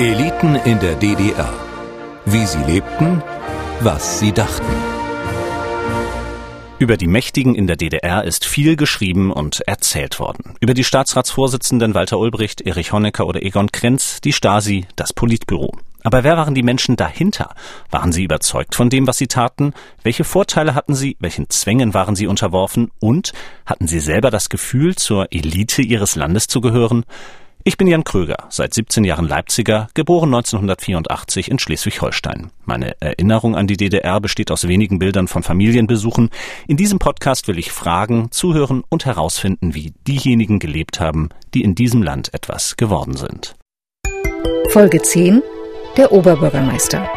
Eliten in der DDR. Wie sie lebten, was sie dachten. Über die Mächtigen in der DDR ist viel geschrieben und erzählt worden. Über die Staatsratsvorsitzenden Walter Ulbricht, Erich Honecker oder Egon Krenz, die Stasi, das Politbüro. Aber wer waren die Menschen dahinter? Waren sie überzeugt von dem, was sie taten? Welche Vorteile hatten sie? Welchen Zwängen waren sie unterworfen? Und hatten sie selber das Gefühl, zur Elite ihres Landes zu gehören? Ich bin Jan Kröger, seit 17 Jahren Leipziger, geboren 1984 in Schleswig-Holstein. Meine Erinnerung an die DDR besteht aus wenigen Bildern von Familienbesuchen. In diesem Podcast will ich fragen, zuhören und herausfinden, wie diejenigen gelebt haben, die in diesem Land etwas geworden sind. Folge 10 Der Oberbürgermeister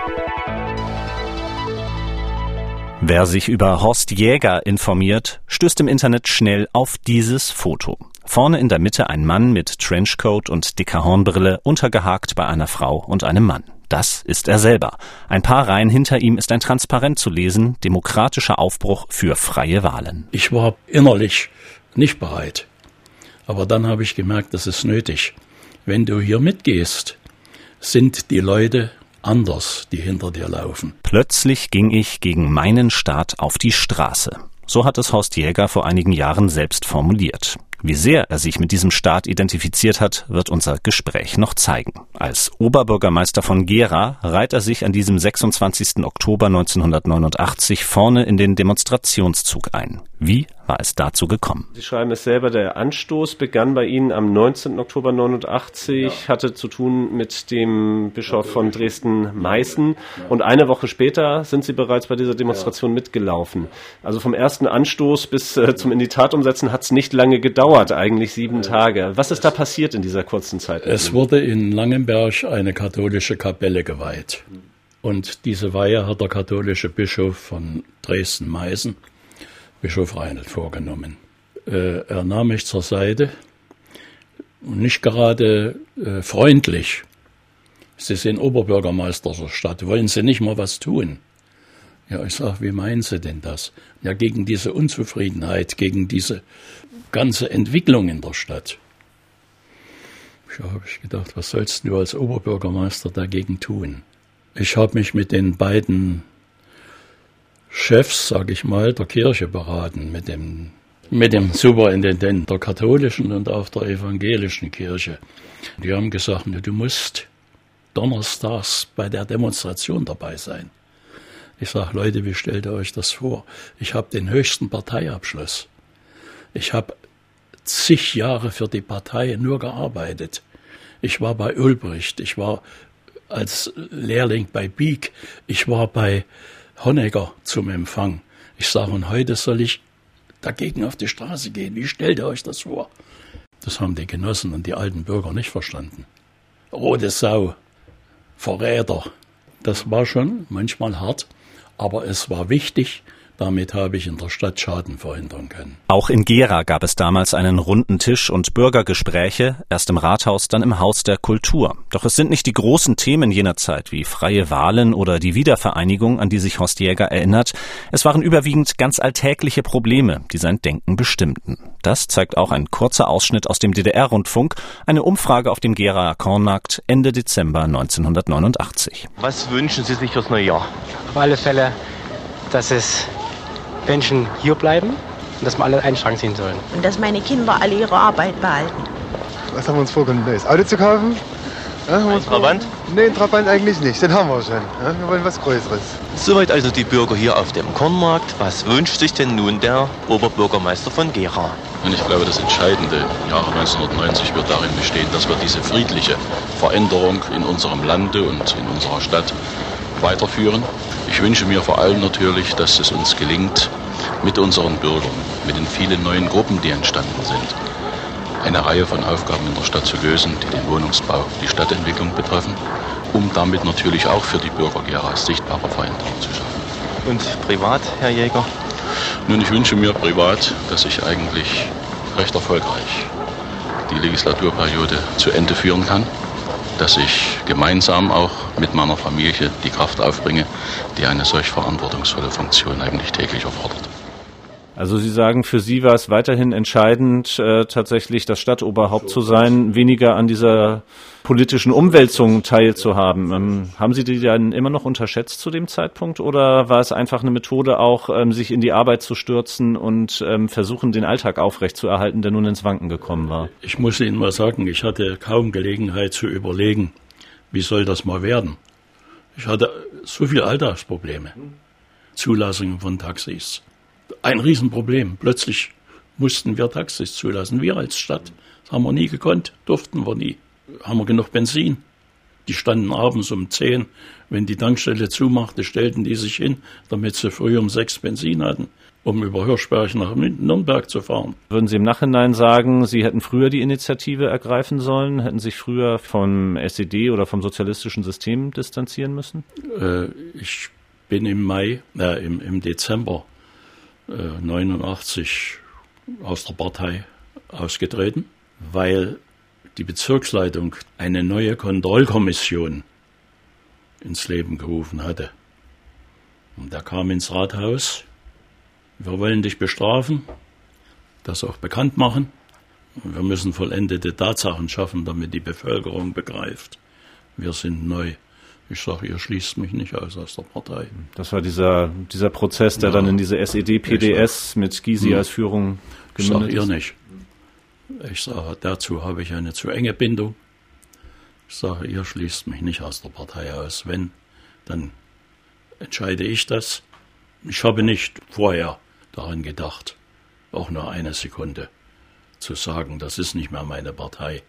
Wer sich über Horst Jäger informiert, stößt im Internet schnell auf dieses Foto. Vorne in der Mitte ein Mann mit Trenchcoat und dicker Hornbrille, untergehakt bei einer Frau und einem Mann. Das ist er selber. Ein paar Reihen hinter ihm ist ein Transparent zu lesen, demokratischer Aufbruch für freie Wahlen. Ich war innerlich nicht bereit. Aber dann habe ich gemerkt, das ist nötig. Wenn du hier mitgehst, sind die Leute anders, die hinter dir laufen. Plötzlich ging ich gegen meinen Staat auf die Straße. So hat es Horst Jäger vor einigen Jahren selbst formuliert. Wie sehr er sich mit diesem Staat identifiziert hat, wird unser Gespräch noch zeigen. Als Oberbürgermeister von Gera reiht er sich an diesem 26. Oktober 1989 vorne in den Demonstrationszug ein. Wie war es dazu gekommen? Sie schreiben es selber, der Anstoß begann bei Ihnen am 19. Oktober 89, ja. hatte zu tun mit dem Bischof von Dresden-Meißen und eine Woche später sind Sie bereits bei dieser Demonstration ja. mitgelaufen. Also vom ersten Anstoß bis äh, zum in die Tat umsetzen hat es nicht lange gedauert, eigentlich sieben Tage. Was ist da passiert in dieser kurzen Zeit? Es wurde in Langenberg eine katholische Kapelle geweiht. Und diese Weihe hat der katholische Bischof von Dresden-Meißen Bischof Reinhold vorgenommen. Äh, er nahm mich zur Seite nicht gerade äh, freundlich. Sie sind Oberbürgermeister der Stadt, wollen Sie nicht mal was tun? Ja, ich sage, wie meinen Sie denn das? Ja, gegen diese Unzufriedenheit, gegen diese ganze Entwicklung in der Stadt. Ja, habe ich gedacht, was sollst du als Oberbürgermeister dagegen tun? Ich habe mich mit den beiden Chefs, sage ich mal, der Kirche beraten, mit dem, mit dem Superintendent der katholischen und auch der evangelischen Kirche. Die haben gesagt, du musst donnerstags bei der Demonstration dabei sein. Ich sage, Leute, wie stellt ihr euch das vor? Ich habe den höchsten Parteiabschluss. Ich habe zig Jahre für die Partei nur gearbeitet. Ich war bei Ulbricht, ich war als Lehrling bei Bieck, ich war bei Honecker zum Empfang. Ich sage, und heute soll ich dagegen auf die Straße gehen. Wie stellt ihr euch das vor? Das haben die Genossen und die alten Bürger nicht verstanden. Rote Sau, Verräter. Das war schon manchmal hart, aber es war wichtig, damit habe ich in der Stadt Schaden verhindern können. Auch in Gera gab es damals einen runden Tisch und Bürgergespräche, erst im Rathaus, dann im Haus der Kultur. Doch es sind nicht die großen Themen jener Zeit wie freie Wahlen oder die Wiedervereinigung, an die sich Horst Jäger erinnert. Es waren überwiegend ganz alltägliche Probleme, die sein Denken bestimmten. Das zeigt auch ein kurzer Ausschnitt aus dem DDR-Rundfunk, eine Umfrage auf dem Geraer Kornmarkt Ende Dezember 1989. Was wünschen Sie sich fürs neue Jahr? Auf alle Fälle, dass es Menschen hier bleiben und dass wir alle einen Strang ziehen sollen. Und dass meine Kinder alle ihre Arbeit behalten. Was haben wir uns vorgenommen? Neues Auto zu kaufen? Ja, ein Trabant? Nee, ein Trabant eigentlich nicht. Den haben wir schon. Ja, wir wollen was Größeres. Soweit also die Bürger hier auf dem Kornmarkt. Was wünscht sich denn nun der Oberbürgermeister von Gera? Und ich glaube, das Entscheidende im Jahre 1990 wird darin bestehen, dass wir diese friedliche Veränderung in unserem Lande und in unserer Stadt weiterführen. Ich wünsche mir vor allem natürlich, dass es uns gelingt, mit unseren Bürgern, mit den vielen neuen Gruppen, die entstanden sind, eine Reihe von Aufgaben in der Stadt zu lösen, die den Wohnungsbau, die Stadtentwicklung betreffen, um damit natürlich auch für die Bürger Geras sichtbare Veränderungen zu schaffen. Und privat, Herr Jäger? Nun, ich wünsche mir privat, dass ich eigentlich recht erfolgreich die Legislaturperiode zu Ende führen kann dass ich gemeinsam auch mit meiner Familie die Kraft aufbringe, die eine solch verantwortungsvolle Funktion eigentlich täglich erfordert. Also Sie sagen, für Sie war es weiterhin entscheidend, äh, tatsächlich das Stadtoberhaupt zu sein, weniger an dieser politischen Umwälzungen teilzuhaben. Ähm, haben Sie die dann immer noch unterschätzt zu dem Zeitpunkt oder war es einfach eine Methode auch, ähm, sich in die Arbeit zu stürzen und ähm, versuchen, den Alltag aufrechtzuerhalten, der nun ins Wanken gekommen war? Ich muss Ihnen mal sagen, ich hatte kaum Gelegenheit zu überlegen, wie soll das mal werden. Ich hatte so viele Alltagsprobleme. Zulassungen von Taxis. Ein Riesenproblem. Plötzlich mussten wir Taxis zulassen, wir als Stadt. Das haben wir nie gekonnt, durften wir nie. Haben wir genug Benzin? Die standen abends um zehn, wenn die Tankstelle zumachte, stellten die sich hin, damit sie früh um sechs Benzin hatten, um über Hirschberg nach Nürnberg zu fahren. Würden Sie im Nachhinein sagen, Sie hätten früher die Initiative ergreifen sollen, hätten sich früher vom SED oder vom sozialistischen System distanzieren müssen? Äh, ich bin im Mai, äh, im, im Dezember 89 aus der Partei ausgetreten, weil die Bezirksleitung eine neue Kontrollkommission ins Leben gerufen hatte. Und der kam ins Rathaus. Wir wollen dich bestrafen, das auch bekannt machen. Wir müssen vollendete Tatsachen schaffen, damit die Bevölkerung begreift, wir sind neu. Ich sage, ihr schließt mich nicht aus aus der Partei. Das war dieser, dieser Prozess, der ja. dann in diese SED-PDS mit Gysi hm. als Führung gemündet ist. ihr nicht. Ich sage, dazu habe ich eine zu enge Bindung. Ich sage, ihr schließt mich nicht aus der Partei aus. Wenn, dann entscheide ich das. Ich habe nicht vorher daran gedacht, auch nur eine Sekunde, zu sagen, das ist nicht mehr meine Partei.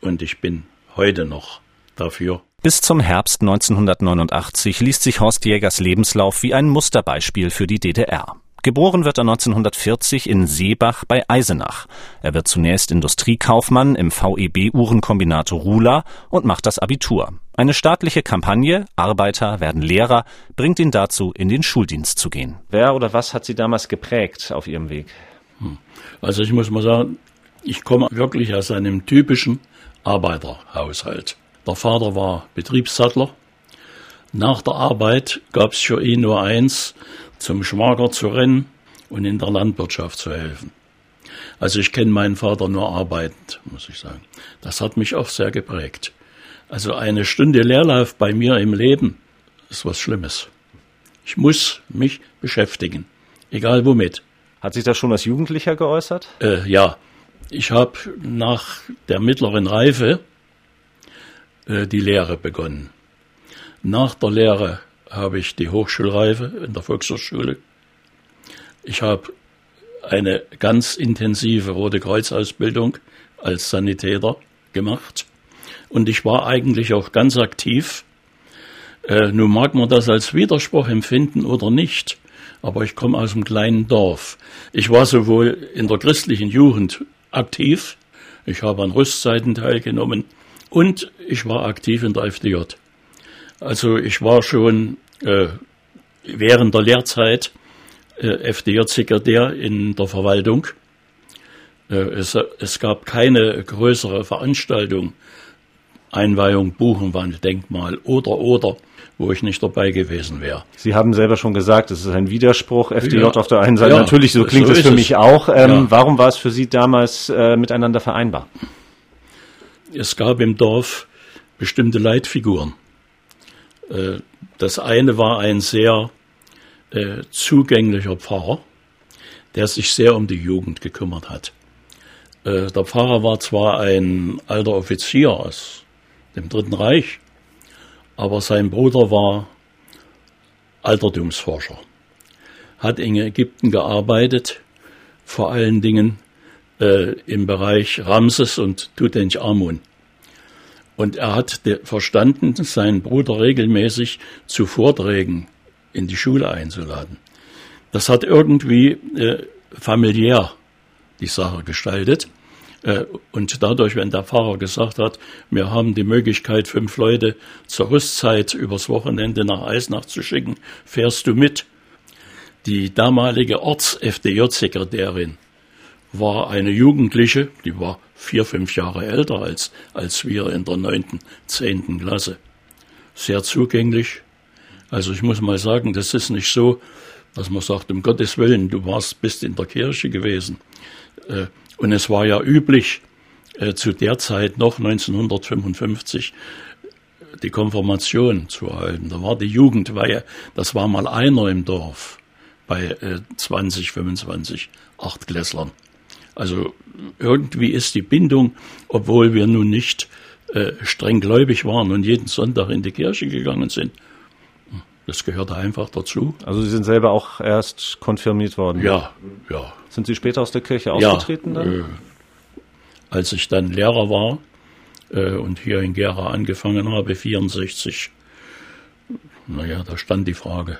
Und ich bin heute noch dafür, bis zum Herbst 1989 liest sich Horst Jägers Lebenslauf wie ein Musterbeispiel für die DDR. Geboren wird er 1940 in Seebach bei Eisenach. Er wird zunächst Industriekaufmann im VEB Uhrenkombinat Rula und macht das Abitur. Eine staatliche Kampagne, Arbeiter werden Lehrer, bringt ihn dazu, in den Schuldienst zu gehen. Wer oder was hat Sie damals geprägt auf Ihrem Weg? Hm. Also ich muss mal sagen, ich komme wirklich aus einem typischen Arbeiterhaushalt. Der Vater war Betriebssattler. Nach der Arbeit gab es für ihn nur eins, zum Schwager zu rennen und in der Landwirtschaft zu helfen. Also ich kenne meinen Vater nur arbeitend, muss ich sagen. Das hat mich auch sehr geprägt. Also eine Stunde Leerlauf bei mir im Leben ist was Schlimmes. Ich muss mich beschäftigen, egal womit. Hat sich das schon als Jugendlicher geäußert? Äh, ja, ich habe nach der mittleren Reife die Lehre begonnen. Nach der Lehre habe ich die Hochschulreife in der Volkshochschule. Ich habe eine ganz intensive Rote Kreuz-Ausbildung als Sanitäter gemacht. Und ich war eigentlich auch ganz aktiv. Äh, nun mag man das als Widerspruch empfinden oder nicht, aber ich komme aus einem kleinen Dorf. Ich war sowohl in der christlichen Jugend aktiv, ich habe an Rüstzeiten teilgenommen, und ich war aktiv in der FDJ. Also ich war schon äh, während der Lehrzeit äh, FDJ-Sekretär in der Verwaltung. Äh, es, es gab keine größere Veranstaltung, Einweihung, Buchenwand, Denkmal oder oder wo ich nicht dabei gewesen wäre. Sie haben selber schon gesagt, es ist ein Widerspruch, FDJ ja. auf der einen Seite. Ja, Natürlich, so klingt so es für mich auch. Ähm, ja. Warum war es für Sie damals äh, miteinander vereinbar? Es gab im Dorf bestimmte Leitfiguren. Äh, das eine war ein sehr äh, zugänglicher Pfarrer, der sich sehr um die Jugend gekümmert hat. Äh, der Pfarrer war zwar ein alter Offizier aus dem Dritten Reich, aber sein Bruder war Altertumsforscher, hat in Ägypten gearbeitet, vor allen Dingen äh, im Bereich Ramses und Tutanchamun. Und er hat verstanden, seinen Bruder regelmäßig zu Vorträgen in die Schule einzuladen. Das hat irgendwie äh, familiär die Sache gestaltet. Äh, und dadurch, wenn der Pfarrer gesagt hat, wir haben die Möglichkeit, fünf Leute zur Rüstzeit übers Wochenende nach Eisnach zu schicken, fährst du mit? Die damalige Orts-FDJ-Sekretärin war eine Jugendliche, die war vier, fünf Jahre älter als, als wir in der neunten, zehnten Klasse. Sehr zugänglich. Also ich muss mal sagen, das ist nicht so, dass man sagt, um Gottes Willen, du warst, bist in der Kirche gewesen. Äh, und es war ja üblich, äh, zu der Zeit noch 1955 die Konfirmation zu erhalten. Da war die Jugendweihe, das war mal einer im Dorf bei äh, 20, 25 Achtklässlern. Also irgendwie ist die Bindung, obwohl wir nun nicht äh, streng gläubig waren und jeden Sonntag in die Kirche gegangen sind, das gehörte einfach dazu. Also Sie sind selber auch erst konfirmiert worden? Ja, ja. Sind Sie später aus der Kirche ausgetreten ja, dann? Äh, als ich dann Lehrer war äh, und hier in Gera angefangen habe, 64, naja, da stand die Frage.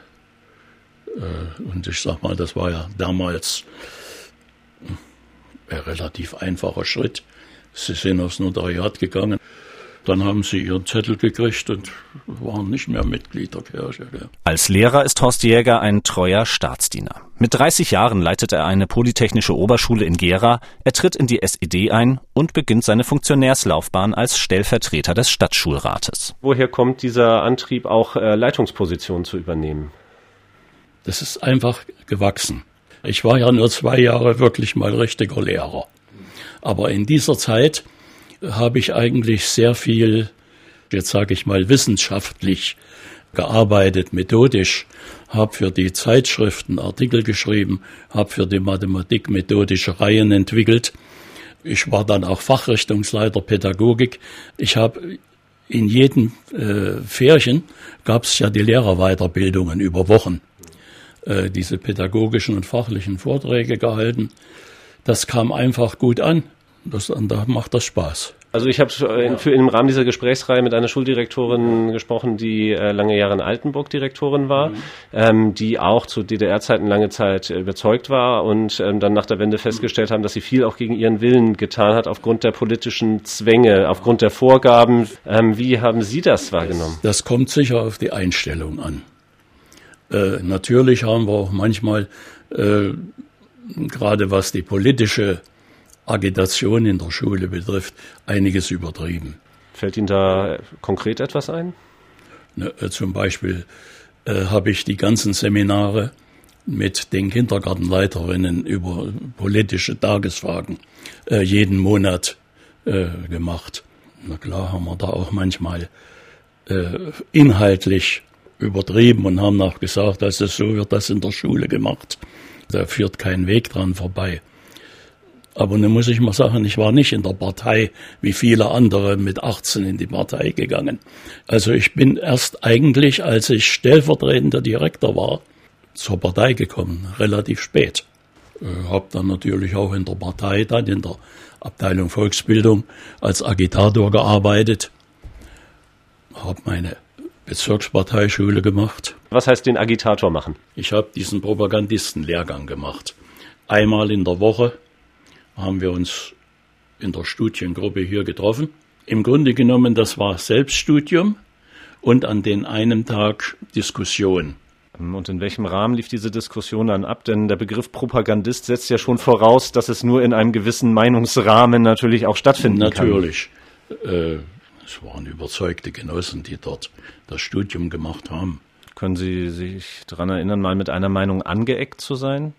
Äh, und ich sag mal, das war ja damals ein relativ einfacher Schritt. Sie sind aufs Notariat gegangen. Dann haben sie ihren Zettel gekriegt und waren nicht mehr Mitglied der Kirche. Als Lehrer ist Horst Jäger ein treuer Staatsdiener. Mit 30 Jahren leitet er eine polytechnische Oberschule in Gera, er tritt in die SED ein und beginnt seine Funktionärslaufbahn als Stellvertreter des Stadtschulrates. Woher kommt dieser Antrieb, auch äh, Leitungspositionen zu übernehmen? Das ist einfach gewachsen. Ich war ja nur zwei Jahre wirklich mal richtiger Lehrer. Aber in dieser Zeit habe ich eigentlich sehr viel, jetzt sage ich mal, wissenschaftlich gearbeitet, methodisch, habe für die Zeitschriften Artikel geschrieben, habe für die Mathematik methodische Reihen entwickelt. Ich war dann auch Fachrichtungsleiter Pädagogik. Ich habe in jedem äh, Färchen gab es ja die Lehrerweiterbildungen über Wochen. Äh, diese pädagogischen und fachlichen Vorträge gehalten. Das kam einfach gut an. Das, da macht das Spaß. Also ich habe in, für, im Rahmen dieser Gesprächsreihe mit einer Schuldirektorin gesprochen, die äh, lange Jahre in Altenburg Direktorin war, mhm. ähm, die auch zu DDR-Zeiten lange Zeit überzeugt war und ähm, dann nach der Wende festgestellt haben, dass sie viel auch gegen ihren Willen getan hat aufgrund der politischen Zwänge, aufgrund der Vorgaben. Ähm, wie haben Sie das wahrgenommen? Das, das kommt sicher auf die Einstellung an. Äh, natürlich haben wir auch manchmal, äh, gerade was die politische Agitation in der Schule betrifft, einiges übertrieben. Fällt Ihnen da konkret etwas ein? Ne, äh, zum Beispiel äh, habe ich die ganzen Seminare mit den Kindergartenleiterinnen über politische Tagesfragen äh, jeden Monat äh, gemacht. Na klar haben wir da auch manchmal äh, inhaltlich übertrieben und haben auch gesagt, es so wird das in der Schule gemacht. Da führt kein Weg dran vorbei. Aber nun muss ich mal sagen, ich war nicht in der Partei wie viele andere mit 18 in die Partei gegangen. Also ich bin erst eigentlich, als ich stellvertretender Direktor war, zur Partei gekommen, relativ spät. Äh, hab dann natürlich auch in der Partei, dann in der Abteilung Volksbildung als Agitator gearbeitet. Hab meine Bezirksparteischule gemacht. Was heißt den Agitator machen? Ich habe diesen Propagandistenlehrgang gemacht. Einmal in der Woche haben wir uns in der Studiengruppe hier getroffen. Im Grunde genommen, das war Selbststudium und an den einen Tag Diskussion. Und in welchem Rahmen lief diese Diskussion dann ab? Denn der Begriff Propagandist setzt ja schon voraus, dass es nur in einem gewissen Meinungsrahmen natürlich auch stattfinden natürlich. kann. Natürlich. Äh, es waren überzeugte Genossen, die dort das Studium gemacht haben. Können Sie sich daran erinnern, mal mit einer Meinung angeeckt zu sein?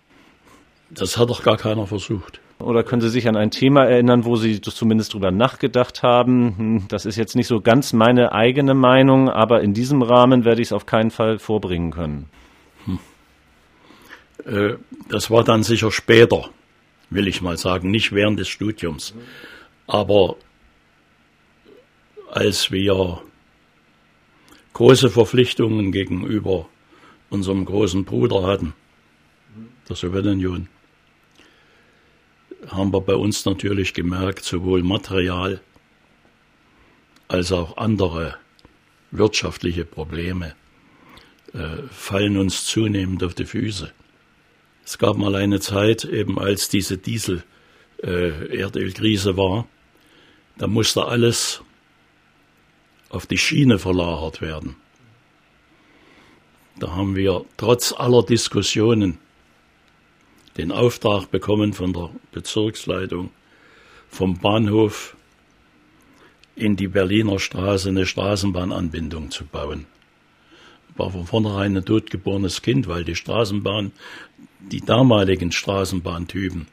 Das hat doch gar keiner versucht. Oder können Sie sich an ein Thema erinnern, wo Sie zumindest drüber nachgedacht haben? Hm, das ist jetzt nicht so ganz meine eigene Meinung, aber in diesem Rahmen werde ich es auf keinen Fall vorbringen können. Hm. Äh, das war dann sicher später, will ich mal sagen, nicht während des Studiums. Aber als wir große Verpflichtungen gegenüber unserem großen Bruder hatten, der Sowjetunion, haben wir bei uns natürlich gemerkt, sowohl Material als auch andere wirtschaftliche Probleme äh, fallen uns zunehmend auf die Füße. Es gab mal eine Zeit, eben als diese Diesel-Erdölkrise äh, war, da musste alles auf die Schiene verlagert werden. Da haben wir trotz aller Diskussionen den Auftrag bekommen von der Bezirksleitung, vom Bahnhof in die Berliner Straße eine Straßenbahnanbindung zu bauen. war von vornherein ein totgeborenes Kind, weil die Straßenbahn, die damaligen Straßenbahntypen,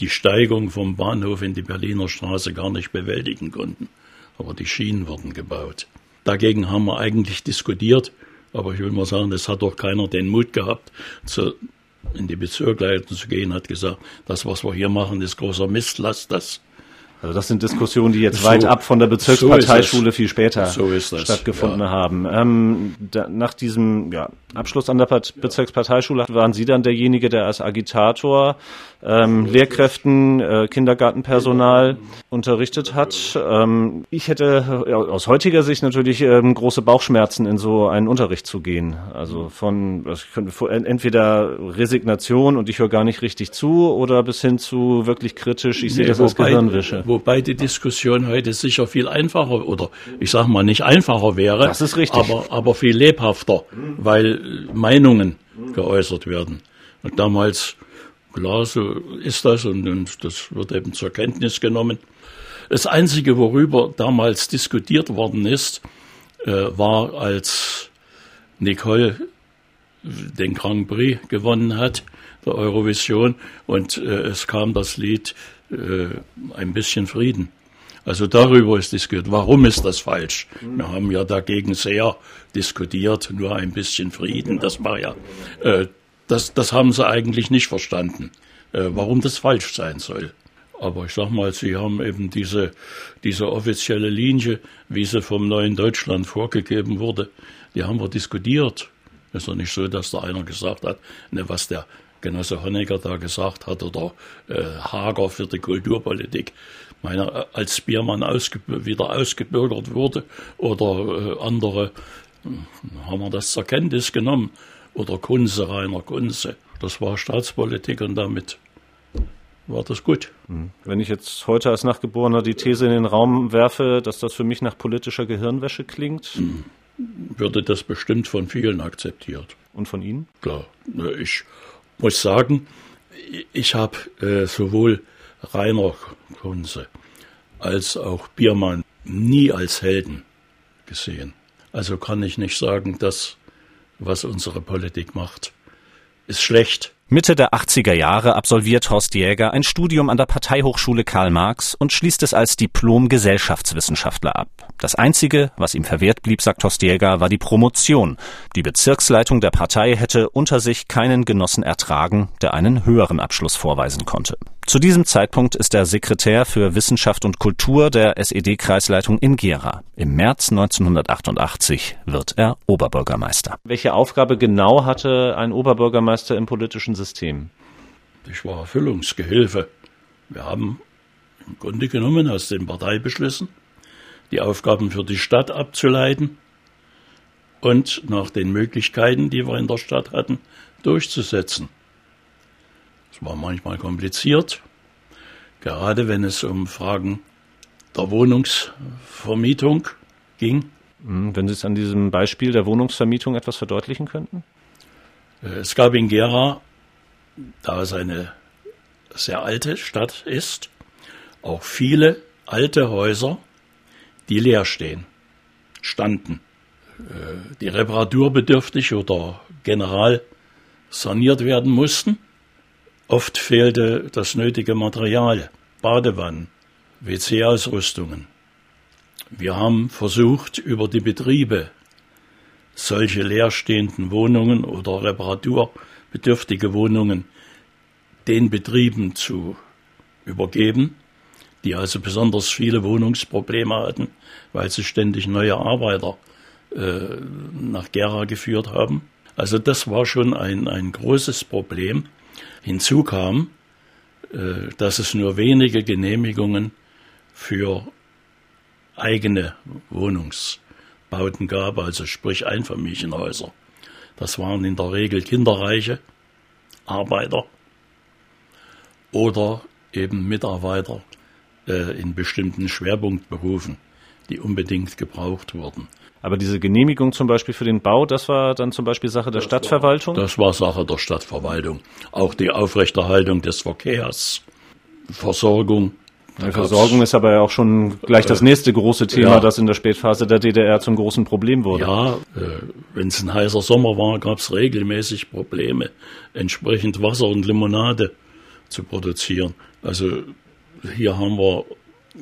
die Steigung vom Bahnhof in die Berliner Straße gar nicht bewältigen konnten. Aber die Schienen wurden gebaut. Dagegen haben wir eigentlich diskutiert, aber ich will mal sagen, es hat doch keiner den Mut gehabt, zu, in die Bezirksleitung zu gehen, hat gesagt, das, was wir hier machen, ist großer Mist, lasst das. Also das sind Diskussionen, die jetzt so, weit ab von der Bezirksparteischule so viel später so stattgefunden ja. haben. Ähm, da, nach diesem ja, Abschluss an der Bezirksparteischule waren Sie dann derjenige, der als Agitator ähm, Lehrkräften, äh, Kindergartenpersonal unterrichtet hat. Ähm, ich hätte ja, aus heutiger Sicht natürlich ähm, große Bauchschmerzen, in so einen Unterricht zu gehen. Also von also entweder Resignation und ich höre gar nicht richtig zu oder bis hin zu wirklich kritisch, ich sehe das als Gehirnwäsche. Wobei die Diskussion heute sicher viel einfacher oder ich sage mal nicht einfacher wäre, das ist richtig. aber, aber viel lebhafter, weil Meinungen geäußert werden. Und damals, klar, so ist das und, und das wird eben zur Kenntnis genommen. Das Einzige, worüber damals diskutiert worden ist, äh, war, als Nicole den Grand Prix gewonnen hat, der Eurovision, und äh, es kam das Lied äh, Ein bisschen Frieden. Also darüber ist diskutiert. Warum ist das falsch? Wir haben ja dagegen sehr diskutiert, nur ein bisschen Frieden. Das war ja, äh, das, das haben sie eigentlich nicht verstanden, äh, warum das falsch sein soll. Aber ich sag mal, sie haben eben diese, diese offizielle Linie, wie sie vom neuen Deutschland vorgegeben wurde, die haben wir diskutiert. Ist doch nicht so, dass da einer gesagt hat, ne, was der Genosse Honecker da gesagt hat oder äh, Hager für die Kulturpolitik. Meine, als Biermann ausge wieder ausgebürgert wurde oder äh, andere, äh, haben wir das zur Kenntnis genommen. Oder Kunze, Rainer Kunze. Das war Staatspolitik und damit war das gut. Mhm. Wenn ich jetzt heute als Nachgeborener die These in den Raum werfe, dass das für mich nach politischer Gehirnwäsche klingt, mhm. würde das bestimmt von vielen akzeptiert. Und von Ihnen? Klar. Ich muss sagen, ich habe äh, sowohl Rainer Kunze als auch Biermann nie als Helden gesehen. Also kann ich nicht sagen, dass was unsere Politik macht, ist schlecht. Mitte der 80er Jahre absolviert Horst Jäger ein Studium an der Parteihochschule Karl Marx und schließt es als Diplom-Gesellschaftswissenschaftler ab. Das Einzige, was ihm verwehrt blieb, sagt Horst Jäger, war die Promotion. Die Bezirksleitung der Partei hätte unter sich keinen Genossen ertragen, der einen höheren Abschluss vorweisen konnte. Zu diesem Zeitpunkt ist er Sekretär für Wissenschaft und Kultur der SED-Kreisleitung in Gera. Im März 1988 wird er Oberbürgermeister. Welche Aufgabe genau hatte ein Oberbürgermeister im politischen System? Ich war Erfüllungsgehilfe. Wir haben im Grunde genommen aus den Parteibeschlüssen die Aufgaben für die Stadt abzuleiten und nach den Möglichkeiten, die wir in der Stadt hatten, durchzusetzen. Es war manchmal kompliziert, gerade wenn es um Fragen der Wohnungsvermietung ging. Hm, wenn Sie es an diesem Beispiel der Wohnungsvermietung etwas verdeutlichen könnten? Äh, es gab in Gera, da es eine sehr alte Stadt ist, auch viele alte Häuser, die leer stehen, standen, äh, die reparaturbedürftig oder general saniert werden mussten. Oft fehlte das nötige Material, Badewannen, WC-Ausrüstungen. Wir haben versucht, über die Betriebe solche leerstehenden Wohnungen oder reparaturbedürftige Wohnungen den Betrieben zu übergeben, die also besonders viele Wohnungsprobleme hatten, weil sie ständig neue Arbeiter äh, nach Gera geführt haben. Also das war schon ein, ein großes Problem. Hinzu kam, äh, dass es nur wenige Genehmigungen für eigene Wohnungsbauten gab, also sprich Einfamilienhäuser. Das waren in der Regel kinderreiche Arbeiter oder eben Mitarbeiter äh, in bestimmten Schwerpunktberufen, die unbedingt gebraucht wurden. Aber diese Genehmigung zum Beispiel für den Bau, das war dann zum Beispiel Sache der das Stadtverwaltung? War, das war Sache der Stadtverwaltung. Auch die Aufrechterhaltung des Verkehrs, Versorgung Die Versorgung ist aber ja auch schon gleich das nächste große Thema, ja. das in der Spätphase der DDR zum großen Problem wurde. Ja, äh, wenn es ein heißer Sommer war, gab es regelmäßig Probleme, entsprechend Wasser und Limonade zu produzieren. Also hier haben wir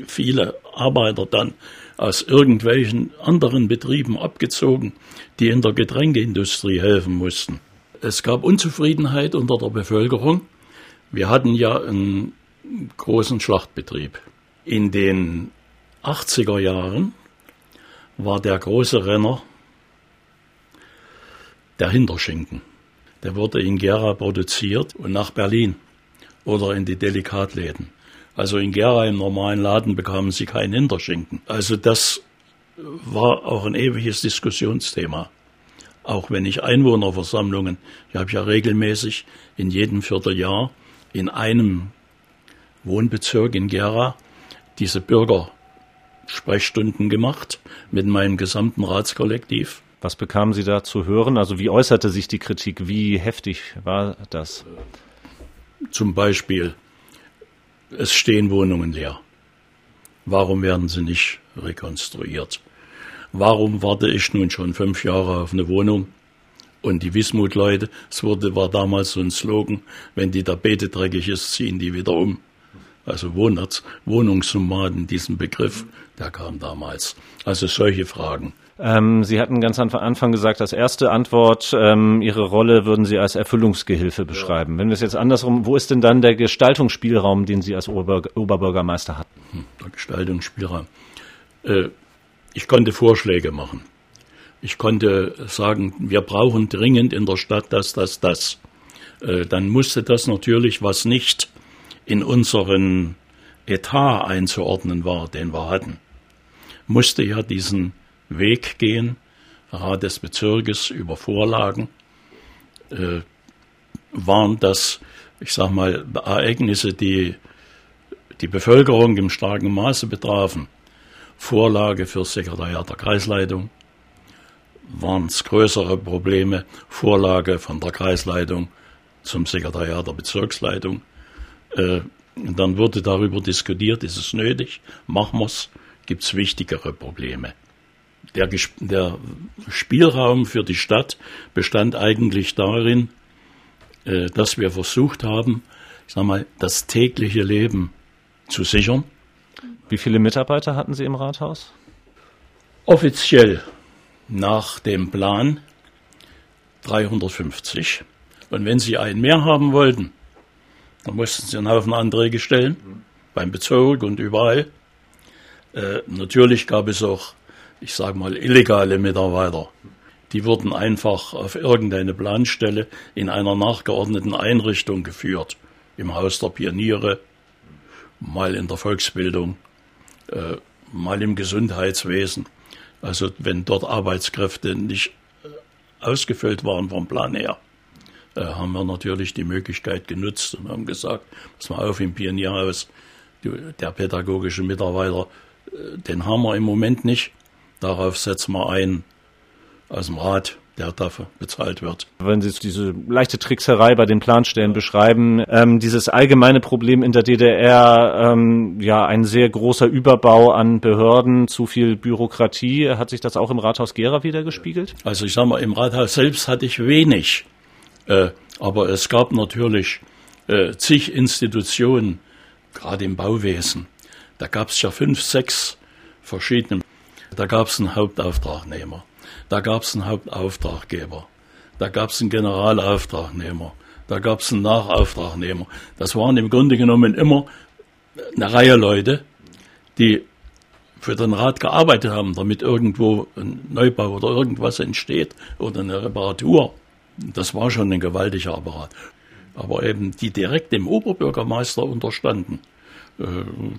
viele Arbeiter dann aus irgendwelchen anderen Betrieben abgezogen, die in der Getränkeindustrie helfen mussten. Es gab Unzufriedenheit unter der Bevölkerung. Wir hatten ja einen großen Schlachtbetrieb. In den 80er Jahren war der große Renner der Hinterschinken. Der wurde in Gera produziert und nach Berlin oder in die Delikatläden. Also in Gera im normalen Laden bekamen sie keinen Hinterschinken. Also das war auch ein ewiges Diskussionsthema. Auch wenn ich Einwohnerversammlungen, ich habe ja regelmäßig in jedem Vierteljahr in einem Wohnbezirk in Gera diese Bürgersprechstunden gemacht mit meinem gesamten Ratskollektiv. Was bekamen Sie da zu hören? Also wie äußerte sich die Kritik? Wie heftig war das? Zum Beispiel, es stehen Wohnungen leer. Warum werden sie nicht rekonstruiert? Warum warte ich nun schon fünf Jahre auf eine Wohnung? Und die Wismut-Leute, es wurde, war damals so ein Slogan, wenn die Tapete dreckig ist, ziehen die wieder um. Also Wohnungs Wohnungsnomaden, diesen Begriff, der kam damals. Also solche Fragen. Ähm, Sie hatten ganz am Anfang gesagt, als erste Antwort, ähm, Ihre Rolle würden Sie als Erfüllungsgehilfe beschreiben. Ja. Wenn wir es jetzt andersrum, wo ist denn dann der Gestaltungsspielraum, den Sie als Ober Oberbürgermeister hatten? Hm, der Gestaltungsspielraum. Äh, ich konnte Vorschläge machen. Ich konnte sagen, wir brauchen dringend in der Stadt das, das, das. Äh, dann musste das natürlich, was nicht in unseren Etat einzuordnen war, den wir hatten, musste ja diesen Weg gehen, Rat des Bezirkes über Vorlagen, äh, waren das, ich sag mal, Ereignisse, die die Bevölkerung im starken Maße betrafen. Vorlage für das Sekretariat der Kreisleitung, waren es größere Probleme, Vorlage von der Kreisleitung zum Sekretariat der Bezirksleitung. Äh, dann wurde darüber diskutiert, ist es nötig, machen wir es, gibt es wichtigere Probleme der, der Spielraum für die Stadt bestand eigentlich darin, äh, dass wir versucht haben, ich sag mal, das tägliche Leben zu sichern. Wie viele Mitarbeiter hatten Sie im Rathaus? Offiziell nach dem Plan 350. Und wenn Sie einen mehr haben wollten, dann mussten Sie einen Haufen Anträge stellen, beim Bezirk und überall. Äh, natürlich gab es auch ich sage mal, illegale Mitarbeiter. Die wurden einfach auf irgendeine Planstelle in einer nachgeordneten Einrichtung geführt. Im Haus der Pioniere, mal in der Volksbildung, äh, mal im Gesundheitswesen. Also wenn dort Arbeitskräfte nicht äh, ausgefüllt waren vom Plan her, haben wir natürlich die Möglichkeit genutzt und haben gesagt, pass mal auf im Pionierhaus, der pädagogische Mitarbeiter, äh, den haben wir im Moment nicht. Darauf setzen wir ein aus dem Rat, der dafür bezahlt wird. Wenn Sie diese leichte Trickserei bei den Planstellen beschreiben, ähm, dieses allgemeine Problem in der DDR, ähm, ja, ein sehr großer Überbau an Behörden, zu viel Bürokratie, hat sich das auch im Rathaus Gera wieder gespiegelt? Also ich sage mal, im Rathaus selbst hatte ich wenig, äh, aber es gab natürlich äh, zig Institutionen, gerade im Bauwesen. Da gab es ja fünf, sechs verschiedene da gab es einen Hauptauftragnehmer, da gab es einen Hauptauftraggeber, da gab es einen Generalauftragnehmer, da gab es einen Nachauftragnehmer. Das waren im Grunde genommen immer eine Reihe Leute, die für den Rat gearbeitet haben, damit irgendwo ein Neubau oder irgendwas entsteht oder eine Reparatur. Das war schon ein gewaltiger Apparat. Aber eben die direkt dem Oberbürgermeister unterstanden. Äh,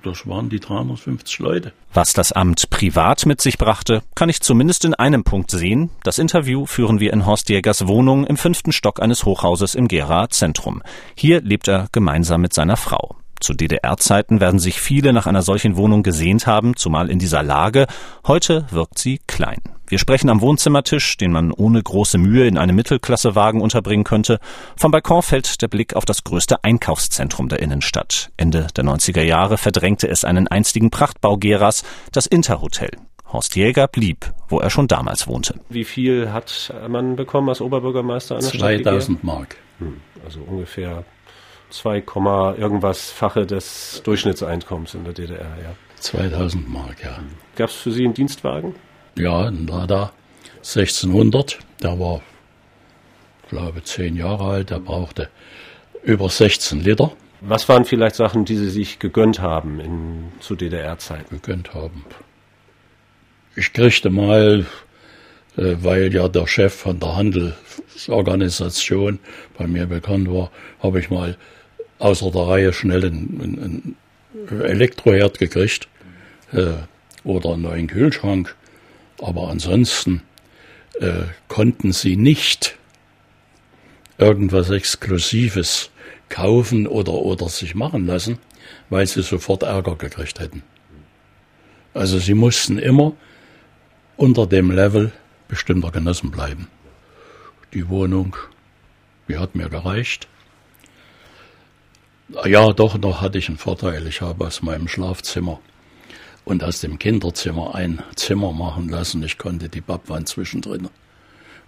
das waren die 350 Leute. Was das Amt privat mit sich brachte, kann ich zumindest in einem Punkt sehen. Das Interview führen wir in Horst Jägers Wohnung im fünften Stock eines Hochhauses im Gera Zentrum. Hier lebt er gemeinsam mit seiner Frau. Zu DDR-Zeiten werden sich viele nach einer solchen Wohnung gesehnt haben, zumal in dieser Lage. Heute wirkt sie klein. Wir sprechen am Wohnzimmertisch, den man ohne große Mühe in einem Mittelklassewagen unterbringen könnte. Vom Balkon fällt der Blick auf das größte Einkaufszentrum der Innenstadt. Ende der 90er Jahre verdrängte es einen einstigen Prachtbau Geras, das Interhotel. Horst Jäger blieb, wo er schon damals wohnte. Wie viel hat man bekommen als Oberbürgermeister einer 2000 Mark. Hm, also ungefähr 2, irgendwas Fache des Durchschnittseinkommens in der DDR, ja. 2000 Mark, ja. Gab es für Sie einen Dienstwagen? Ja, ein Lada 1600. Der war, glaube zehn Jahre alt. Der brauchte über 16 Liter. Was waren vielleicht Sachen, die Sie sich gegönnt haben in, zu DDR-Zeiten? Gegönnt haben. Ich kriegte mal, äh, weil ja der Chef von der Handelsorganisation bei mir bekannt war, habe ich mal außer der Reihe schnell einen, einen Elektroherd gekriegt äh, oder einen neuen Kühlschrank. Aber ansonsten äh, konnten sie nicht irgendwas Exklusives kaufen oder, oder sich machen lassen, weil sie sofort Ärger gekriegt hätten. Also sie mussten immer unter dem Level bestimmter Genossen bleiben. Die Wohnung, die hat mir gereicht. Ja, doch noch hatte ich einen Vorteil. Ich habe aus meinem Schlafzimmer und aus dem Kinderzimmer ein Zimmer machen lassen. Ich konnte die Pappwand zwischendrin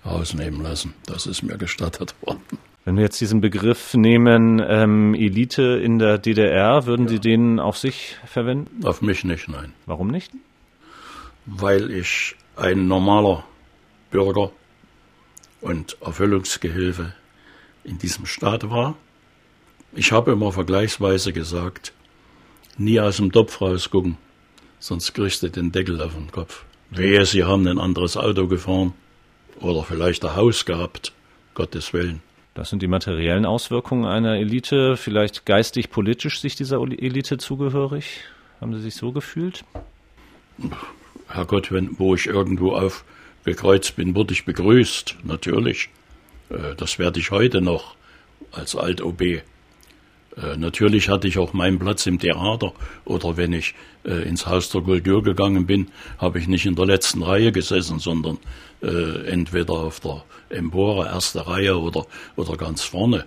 rausnehmen lassen. Das ist mir gestattet worden. Wenn wir jetzt diesen Begriff nehmen, ähm, Elite in der DDR, würden Sie den auf sich verwenden? Auf mich nicht, nein. Warum nicht? Weil ich ein normaler Bürger und Erfüllungsgehilfe in diesem Staat war. Ich habe immer vergleichsweise gesagt, nie aus dem Topf rausgucken, sonst kriegst du den Deckel auf den Kopf. Wehe, sie haben ein anderes Auto gefahren oder vielleicht ein Haus gehabt, Gottes Willen. Das sind die materiellen Auswirkungen einer Elite, vielleicht geistig, politisch sich dieser Elite zugehörig? Haben Sie sich so gefühlt? Herrgott, wenn, wo ich irgendwo aufgekreuzt bin, wurde ich begrüßt, natürlich. Äh, das werde ich heute noch als Alt-OB. Äh, natürlich hatte ich auch meinen Platz im Theater oder wenn ich äh, ins Haus der Kultur gegangen bin, habe ich nicht in der letzten Reihe gesessen, sondern äh, entweder auf der Empore, erste Reihe oder, oder ganz vorne.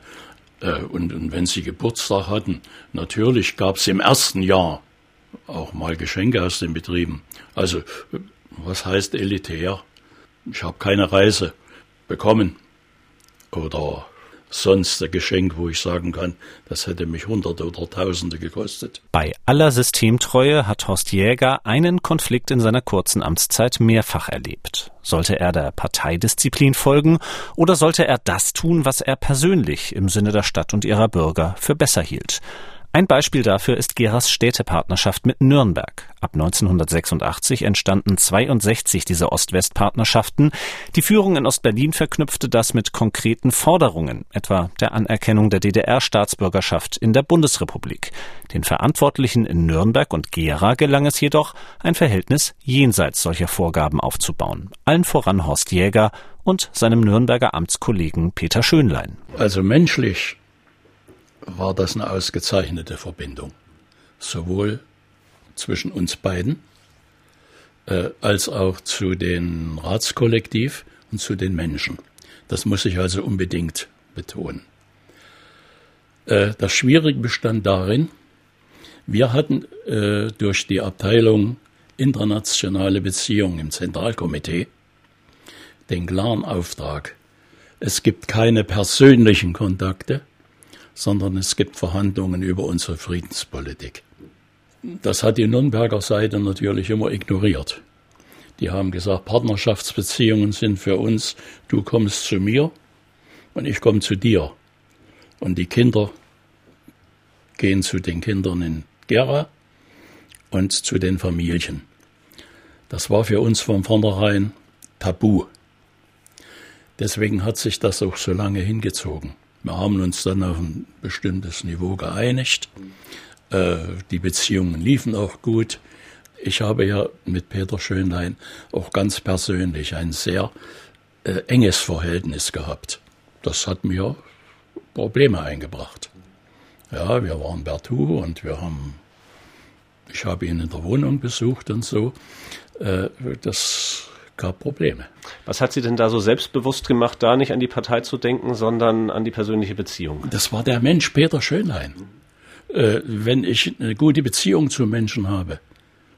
Äh, und, und wenn sie Geburtstag hatten, natürlich gab es im ersten Jahr auch mal Geschenke aus den Betrieben. Also, was heißt elitär? Ich habe keine Reise bekommen oder sonst ein Geschenk, wo ich sagen kann, das hätte mich Hunderte oder Tausende gekostet. Bei aller Systemtreue hat Horst Jäger einen Konflikt in seiner kurzen Amtszeit mehrfach erlebt. Sollte er der Parteidisziplin folgen oder sollte er das tun, was er persönlich im Sinne der Stadt und ihrer Bürger für besser hielt? Ein Beispiel dafür ist Geras Städtepartnerschaft mit Nürnberg. Ab 1986 entstanden 62 dieser Ost-West-Partnerschaften. Die Führung in Ostberlin verknüpfte das mit konkreten Forderungen, etwa der Anerkennung der DDR-Staatsbürgerschaft in der Bundesrepublik. Den Verantwortlichen in Nürnberg und Gera gelang es jedoch, ein Verhältnis jenseits solcher Vorgaben aufzubauen. Allen voran Horst Jäger und seinem Nürnberger Amtskollegen Peter Schönlein. Also menschlich war das eine ausgezeichnete Verbindung. Sowohl zwischen uns beiden äh, als auch zu den Ratskollektiv und zu den Menschen. Das muss ich also unbedingt betonen. Äh, das Schwierige bestand darin, wir hatten äh, durch die Abteilung internationale Beziehungen im Zentralkomitee den klaren Auftrag, es gibt keine persönlichen Kontakte, sondern es gibt Verhandlungen über unsere Friedenspolitik. Das hat die Nürnberger Seite natürlich immer ignoriert. Die haben gesagt, Partnerschaftsbeziehungen sind für uns, du kommst zu mir und ich komme zu dir. Und die Kinder gehen zu den Kindern in Gera und zu den Familien. Das war für uns von vornherein tabu. Deswegen hat sich das auch so lange hingezogen. Wir haben uns dann auf ein bestimmtes Niveau geeinigt. Äh, die Beziehungen liefen auch gut. Ich habe ja mit Peter Schönlein auch ganz persönlich ein sehr äh, enges Verhältnis gehabt. Das hat mir Probleme eingebracht. Ja, wir waren Bertou und wir haben, ich habe ihn in der Wohnung besucht und so. Äh, das gab Probleme. Was hat Sie denn da so selbstbewusst gemacht, da nicht an die Partei zu denken, sondern an die persönliche Beziehung? Das war der Mensch Peter Schönlein. Äh, wenn ich eine gute Beziehung zu Menschen habe,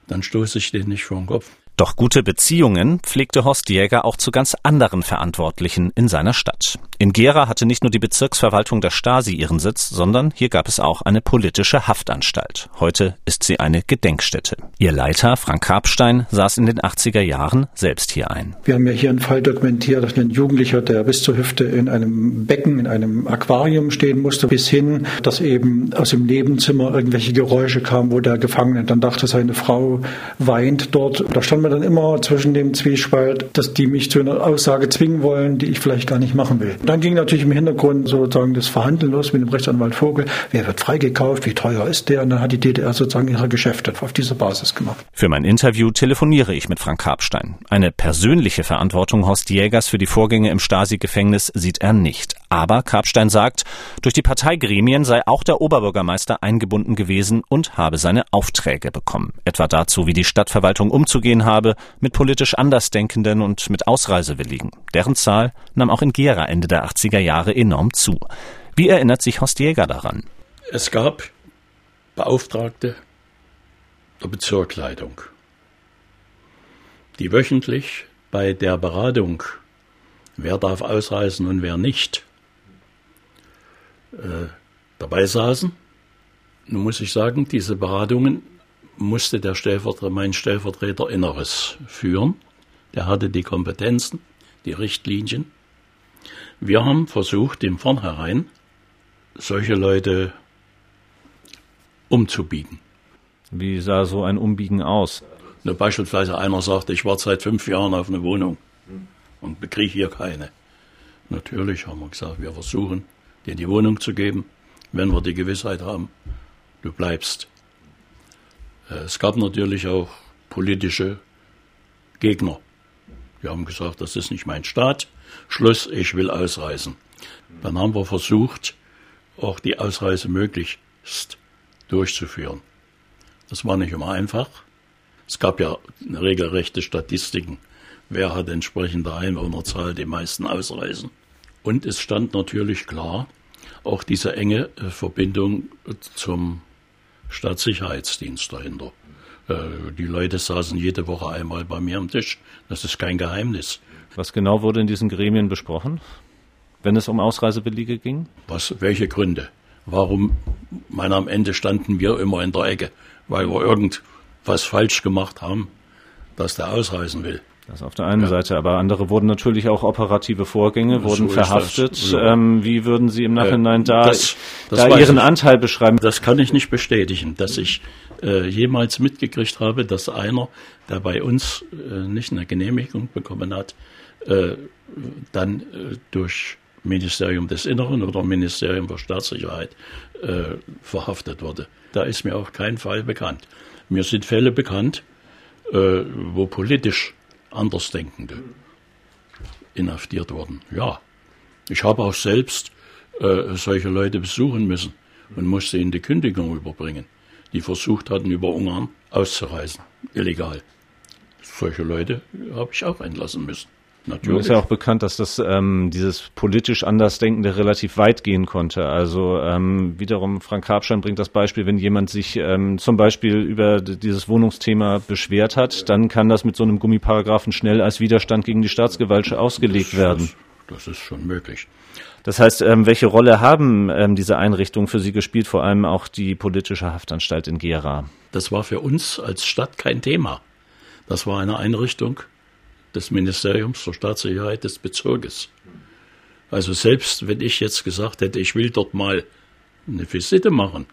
dann stoße ich den nicht vor den Kopf. Doch gute Beziehungen pflegte Horst Jäger auch zu ganz anderen Verantwortlichen in seiner Stadt. In Gera hatte nicht nur die Bezirksverwaltung der Stasi ihren Sitz, sondern hier gab es auch eine politische Haftanstalt. Heute ist sie eine Gedenkstätte. Ihr Leiter, Frank Karpstein, saß in den 80er Jahren selbst hier ein. Wir haben ja hier einen Fall dokumentiert, dass ein Jugendlicher, der bis zur Hüfte in einem Becken, in einem Aquarium stehen musste, bis hin, dass eben aus dem Nebenzimmer irgendwelche Geräusche kamen, wo der Gefangene dann dachte, seine Frau weint dort. Da stand man dann immer zwischen dem Zwiespalt, dass die mich zu einer Aussage zwingen wollen, die ich vielleicht gar nicht machen will. Dann ging natürlich im Hintergrund sozusagen das Verhandeln los mit dem Rechtsanwalt Vogel. Wer wird freigekauft? Wie teuer ist der? Und dann hat die DDR sozusagen ihre Geschäfte auf dieser Basis gemacht. Für mein Interview telefoniere ich mit Frank Karpstein. Eine persönliche Verantwortung Horst Jägers für die Vorgänge im Stasi-Gefängnis sieht er nicht. Aber Karpstein sagt, durch die Parteigremien sei auch der Oberbürgermeister eingebunden gewesen und habe seine Aufträge bekommen. Etwa dazu, wie die Stadtverwaltung umzugehen habe, mit politisch Andersdenkenden und mit Ausreisewilligen. Deren Zahl nahm auch in Gera Ende der 80er Jahre enorm zu. Wie erinnert sich Horst Jäger daran? Es gab Beauftragte der Bezirkleitung, die wöchentlich bei der Beratung, wer darf ausreisen und wer nicht, äh, dabei saßen. Nun muss ich sagen, diese Beratungen musste der Stellvertreter, mein Stellvertreter Inneres führen. Der hatte die Kompetenzen, die Richtlinien. Wir haben versucht, im Vornherein solche Leute umzubiegen. Wie sah so ein Umbiegen aus? Ne, beispielsweise einer sagte, ich warte seit fünf Jahren auf eine Wohnung und bekriege hier keine. Natürlich haben wir gesagt, wir versuchen, dir die Wohnung zu geben, wenn wir die Gewissheit haben, du bleibst. Äh, es gab natürlich auch politische Gegner. Die haben gesagt, das ist nicht mein Staat. Schluss, ich will ausreisen. Dann haben wir versucht, auch die Ausreise möglichst durchzuführen. Das war nicht immer einfach. Es gab ja regelrechte Statistiken. Wer hat entsprechend der Einwohnerzahl die meisten Ausreisen? Und es stand natürlich klar, auch diese enge äh, Verbindung zum Staatssicherheitsdienst dahinter. Äh, die Leute saßen jede Woche einmal bei mir am Tisch. Das ist kein Geheimnis. Was genau wurde in diesen Gremien besprochen, wenn es um Ausreisebelege ging? Was, welche Gründe? Warum, meine, am Ende standen wir immer in der Ecke, weil wir irgendwas falsch gemacht haben, dass der ausreisen will. Das auf der einen ja. Seite, aber andere wurden natürlich auch operative Vorgänge, wurden so verhaftet. Ja. Ähm, wie würden Sie im Nachhinein äh, da, das, das da Ihren ich. Anteil beschreiben? Das kann ich nicht bestätigen, dass ich äh, jemals mitgekriegt habe, dass einer, der bei uns äh, nicht eine Genehmigung bekommen hat, äh, dann äh, durch Ministerium des Inneren oder Ministerium für Staatssicherheit äh, verhaftet wurde. Da ist mir auch kein Fall bekannt. Mir sind Fälle bekannt, wo politisch Andersdenkende inhaftiert wurden. Ja, ich habe auch selbst äh, solche Leute besuchen müssen und musste ihnen die Kündigung überbringen, die versucht hatten, über Ungarn auszureisen, illegal. Solche Leute habe ich auch entlassen müssen. Natürlich. ist ja auch bekannt, dass das ähm, dieses politisch Andersdenkende relativ weit gehen konnte. Also ähm, wiederum Frank Karpstein bringt das Beispiel, wenn jemand sich ähm, zum Beispiel über dieses Wohnungsthema beschwert hat, dann kann das mit so einem Gummiparagraphen schnell als Widerstand gegen die Staatsgewalt ausgelegt das, werden. Das, das, ist schon möglich. Das heißt, ähm, welche Rolle haben ähm, diese Einrichtungen für Sie gespielt, vor allem auch die politische Haftanstalt in Gera? Das war für uns als Stadt kein Thema. Das war eine Einrichtung, des Ministeriums für Staatssicherheit des Bezirkes. Also selbst wenn ich jetzt gesagt hätte, ich will dort mal eine Visite machen,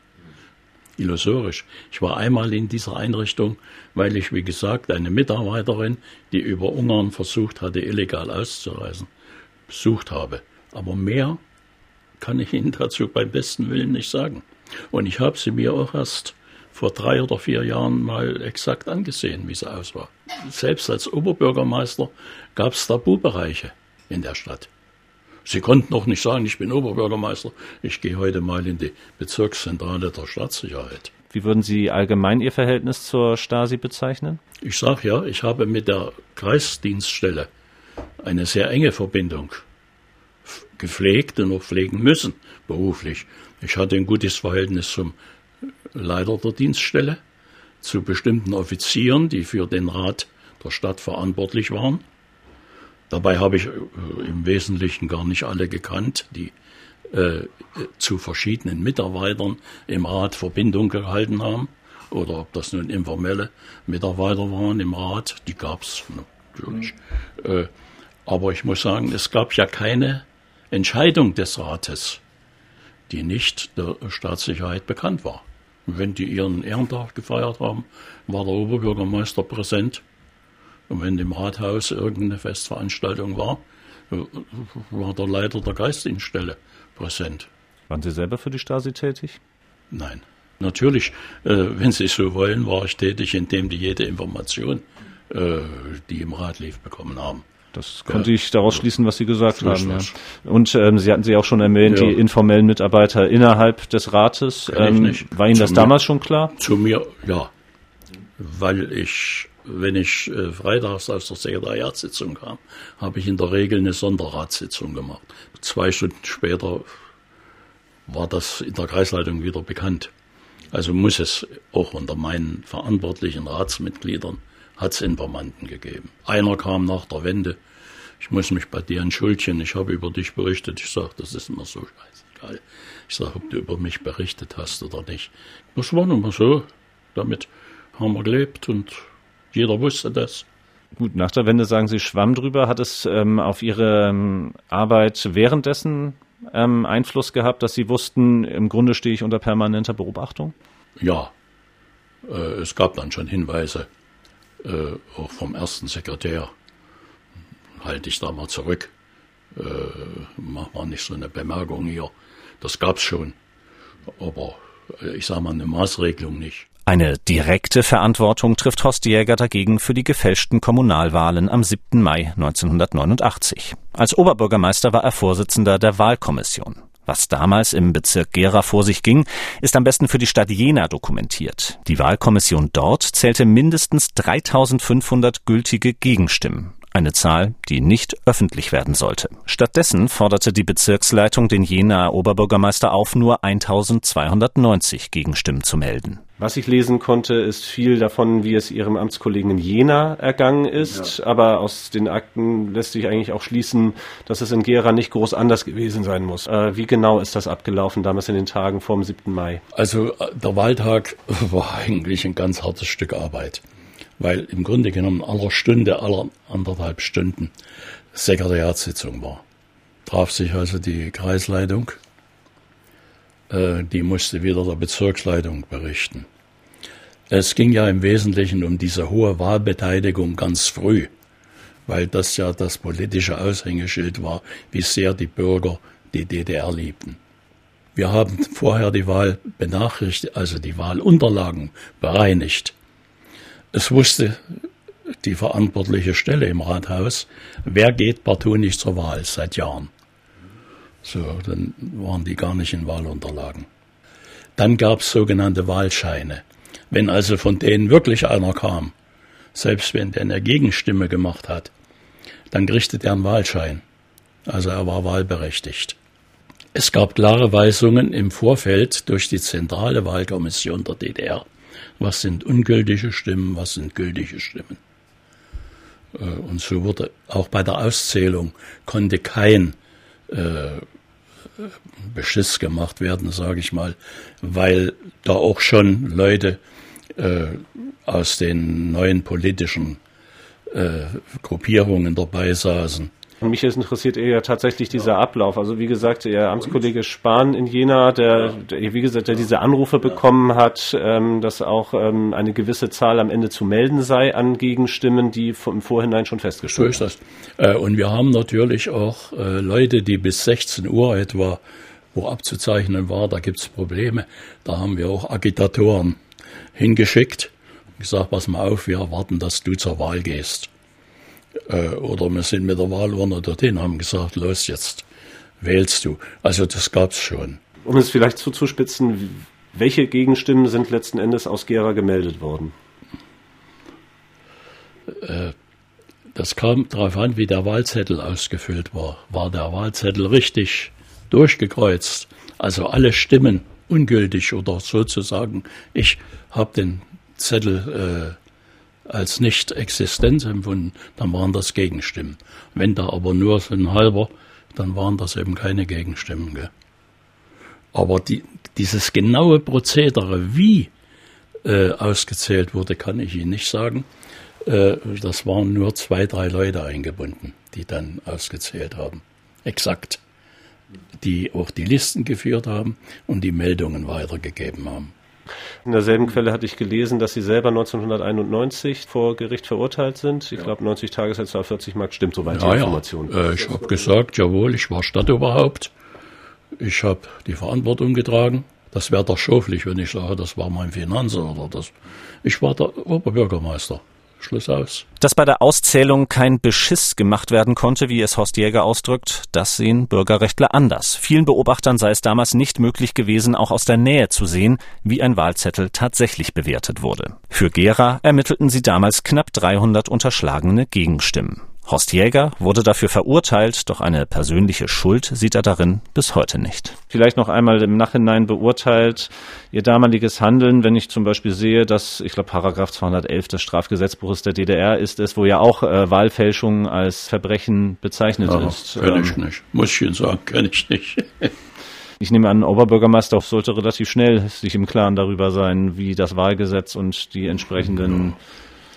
illusorisch. Ich war einmal in dieser Einrichtung, weil ich, wie gesagt, eine Mitarbeiterin, die über Ungarn versucht hatte, illegal auszureisen, besucht habe. Aber mehr kann ich Ihnen dazu beim besten Willen nicht sagen. Und ich habe sie mir auch erst vor drei oder vier Jahren mal exakt angesehen, wie sie aussah. Selbst als Oberbürgermeister gab es Tabubereiche in der Stadt. Sie konnten doch nicht sagen, ich bin Oberbürgermeister, ich gehe heute mal in die Bezirkszentrale der Staatssicherheit. Wie würden Sie allgemein Ihr Verhältnis zur Stasi bezeichnen? Ich sage ja, ich habe mit der Kreisdienststelle eine sehr enge Verbindung gepflegt und noch pflegen müssen, beruflich. Ich hatte ein gutes Verhältnis zum Leiter der Dienststelle, zu bestimmten Offizieren, die für den Rat der Stadt verantwortlich waren. Dabei habe ich äh, im Wesentlichen gar nicht alle gekannt, die äh, zu verschiedenen Mitarbeitern im Rat Verbindung gehalten haben. Oder ob das nun informelle Mitarbeiter waren im Rat, die gab es natürlich. Mhm. Äh, aber ich muss sagen, es gab ja keine Entscheidung des Rates, die nicht der Staatssicherheit bekannt war. Wenn die ihren Ehrentag gefeiert haben, war der Oberbürgermeister präsent. Und wenn im Rathaus irgendeine Festveranstaltung war, war der Leiter der Geistdienststelle präsent. Waren Sie selber für die Stasi tätig? Nein. Natürlich, äh, wenn Sie so wollen, war ich tätig, indem die jede Information, äh, die im Rat lief, bekommen haben. Das konnte ja. ich daraus schließen, was Sie gesagt haben. Ja. Und ähm, Sie hatten Sie auch schon erwähnt, ja. die informellen Mitarbeiter innerhalb des Rates. Ähm, war Ihnen zu das mir, damals schon klar? Zu mir, ja. Weil ich, wenn ich äh, freitags aus der Sekretariatssitzung kam, habe ich in der Regel eine Sonderratssitzung gemacht. Zwei Stunden später war das in der Kreisleitung wieder bekannt. Also muss es auch unter meinen verantwortlichen Ratsmitgliedern hat es Informanten gegeben. Einer kam nach der Wende, ich muss mich bei dir entschuldigen, ich habe über dich berichtet. Ich sage, das ist immer so scheißegal. Ich sage, ob du über mich berichtet hast oder nicht. Das war nun mal so. Damit haben wir gelebt und jeder wusste das. Gut, nach der Wende sagen Sie schwamm drüber. Hat es ähm, auf Ihre ähm, Arbeit währenddessen ähm, Einfluss gehabt, dass Sie wussten, im Grunde stehe ich unter permanenter Beobachtung? Ja, äh, es gab dann schon Hinweise äh, auch vom ersten Sekretär, halte ich da mal zurück, äh, mach mal nicht so eine Bemerkung hier. Das gab's schon, aber äh, ich sage mal eine Maßregelung nicht. Eine direkte Verantwortung trifft Horst Jäger dagegen für die gefälschten Kommunalwahlen am 7. Mai 1989. Als Oberbürgermeister war er Vorsitzender der Wahlkommission. Was damals im Bezirk Gera vor sich ging, ist am besten für die Stadt Jena dokumentiert. Die Wahlkommission dort zählte mindestens 3500 gültige Gegenstimmen. Eine Zahl, die nicht öffentlich werden sollte. Stattdessen forderte die Bezirksleitung den Jenaer Oberbürgermeister auf, nur 1290 Gegenstimmen zu melden. Was ich lesen konnte, ist viel davon, wie es ihrem Amtskollegen in Jena ergangen ist. Ja. Aber aus den Akten lässt sich eigentlich auch schließen, dass es in Gera nicht groß anders gewesen sein muss. Äh, wie genau ist das abgelaufen damals in den Tagen vor dem 7. Mai? Also äh, der Wahltag war eigentlich ein ganz hartes Stück Arbeit weil im Grunde genommen aller Stunde, aller anderthalb Stunden Sekretariatssitzung war. Traf sich also die Kreisleitung, die musste wieder der Bezirksleitung berichten. Es ging ja im Wesentlichen um diese hohe Wahlbeteiligung ganz früh, weil das ja das politische Aushängeschild war, wie sehr die Bürger die DDR liebten. Wir haben vorher die Wahl benachrichtigt, also die Wahlunterlagen bereinigt. Es wusste die verantwortliche Stelle im Rathaus, wer geht partout nicht zur Wahl seit Jahren. So, dann waren die gar nicht in Wahlunterlagen. Dann gab es sogenannte Wahlscheine. Wenn also von denen wirklich einer kam, selbst wenn der eine Gegenstimme gemacht hat, dann kriegte er einen Wahlschein. Also er war wahlberechtigt. Es gab klare Weisungen im Vorfeld durch die zentrale Wahlkommission der DDR, was sind ungültige Stimmen, was sind gültige Stimmen. Äh, und so wurde auch bei der Auszählung konnte kein äh, Beschiss gemacht werden, sage ich mal, weil da auch schon Leute äh, aus den neuen politischen äh, Gruppierungen dabei saßen, mich ist interessiert eher tatsächlich dieser Ablauf. Also wie gesagt, Ihr Amtskollege Spahn in Jena, der, der wie gesagt, der diese Anrufe bekommen hat, ähm, dass auch ähm, eine gewisse Zahl am Ende zu melden sei an Gegenstimmen, die im Vorhinein schon festgestellt So ist das. Äh, und wir haben natürlich auch äh, Leute, die bis 16 Uhr etwa, wo abzuzeichnen war, da gibt's Probleme. Da haben wir auch Agitatoren hingeschickt. Gesagt, pass mal auf, wir erwarten, dass du zur Wahl gehst. Äh, oder wir sind mit der Wahlurne dorthin, haben gesagt, los jetzt, wählst du. Also das gab es schon. Um es vielleicht zuzuspitzen, welche Gegenstimmen sind letzten Endes aus Gera gemeldet worden? Äh, das kam darauf an, wie der Wahlzettel ausgefüllt war. War der Wahlzettel richtig durchgekreuzt, also alle Stimmen ungültig oder sozusagen, ich habe den Zettel äh, als nicht existent empfunden, dann waren das Gegenstimmen. Wenn da aber nur so ein halber, dann waren das eben keine Gegenstimmen. Gell? Aber die, dieses genaue Prozedere, wie äh, ausgezählt wurde, kann ich Ihnen nicht sagen. Äh, das waren nur zwei, drei Leute eingebunden, die dann ausgezählt haben. Exakt. Die auch die Listen geführt haben und die Meldungen weitergegeben haben. In derselben Quelle hatte ich gelesen, dass Sie selber 1991 vor Gericht verurteilt sind. Ich glaube, 90 Tagessätze auf 40 Mark stimmt soweit ja, die Information. Ja. Äh, ich habe gesagt, jawohl, ich war Stadtoberhaupt. Ich habe die Verantwortung getragen. Das wäre doch schoflich, wenn ich sage, das war mein Finanzer oder das. Ich war der Oberbürgermeister. Schluss aus. Dass bei der Auszählung kein Beschiss gemacht werden konnte, wie es Horst Jäger ausdrückt, das sehen Bürgerrechtler anders. Vielen Beobachtern sei es damals nicht möglich gewesen, auch aus der Nähe zu sehen, wie ein Wahlzettel tatsächlich bewertet wurde. Für Gera ermittelten sie damals knapp 300 unterschlagene Gegenstimmen. Horst Jäger wurde dafür verurteilt, doch eine persönliche Schuld sieht er darin bis heute nicht. Vielleicht noch einmal im Nachhinein beurteilt Ihr damaliges Handeln, wenn ich zum Beispiel sehe, dass, ich glaube, Paragraph 211 des Strafgesetzbuches der DDR ist es, wo ja auch äh, Wahlfälschung als Verbrechen bezeichnet ja, ist. Ich ähm, nicht. Muss ich Ihnen sagen, kenne ich nicht. Ich nehme an, Oberbürgermeister sollte relativ schnell sich im Klaren darüber sein, wie das Wahlgesetz und die entsprechenden ja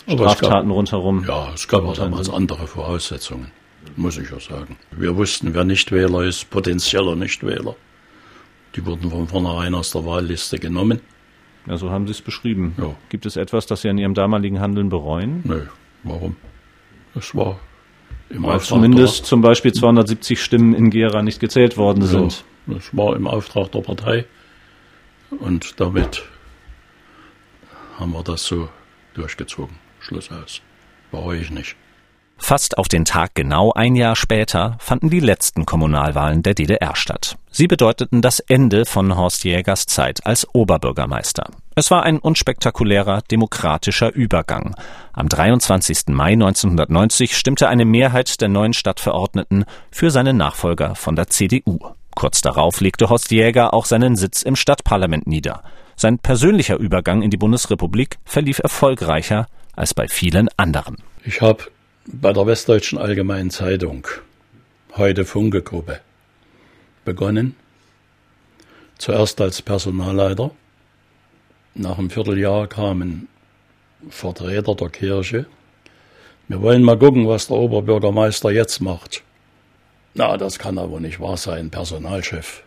Straftaten gab, rundherum. Ja, es gab auch damals andere Voraussetzungen, muss ich ja sagen. Wir wussten, wer Nichtwähler ist, potenzieller Nichtwähler. Die wurden von vornherein aus der Wahlliste genommen. Ja, so haben Sie es beschrieben. Ja. Gibt es etwas, das Sie an Ihrem damaligen Handeln bereuen? Nö, warum? Es war im Weil Auftrag zumindest zum Beispiel 270 Stimmen in Gera nicht gezählt worden ja, sind. Das war im Auftrag der Partei und damit haben wir das so durchgezogen. Schluss aus. Bereue ich nicht. Fast auf den Tag genau ein Jahr später fanden die letzten Kommunalwahlen der DDR statt. Sie bedeuteten das Ende von Horst Jägers Zeit als Oberbürgermeister. Es war ein unspektakulärer demokratischer Übergang. Am 23. Mai 1990 stimmte eine Mehrheit der neuen Stadtverordneten für seinen Nachfolger von der CDU. Kurz darauf legte Horst Jäger auch seinen Sitz im Stadtparlament nieder. Sein persönlicher Übergang in die Bundesrepublik verlief erfolgreicher als bei vielen anderen. Ich habe bei der Westdeutschen Allgemeinen Zeitung, heute Funke-Gruppe, begonnen. Zuerst als Personalleiter. Nach einem Vierteljahr kamen Vertreter der Kirche. Wir wollen mal gucken, was der Oberbürgermeister jetzt macht. Na, das kann aber nicht wahr sein, Personalchef.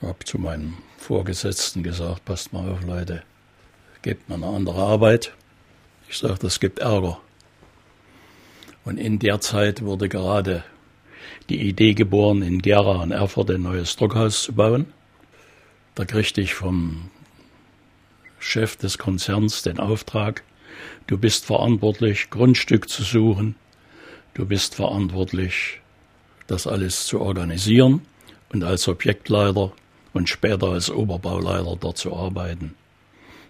Ich habe zu meinem Vorgesetzten gesagt, passt mal auf, Leute, gebt mir eine andere Arbeit. Ich sagte, es gibt Ärger. Und in der Zeit wurde gerade die Idee geboren, in Gera und Erfurt ein neues Druckhaus zu bauen. Da kriegte ich vom Chef des Konzerns den Auftrag, du bist verantwortlich, Grundstück zu suchen, du bist verantwortlich, das alles zu organisieren und als Objektleiter und später als Oberbauleiter dort zu arbeiten.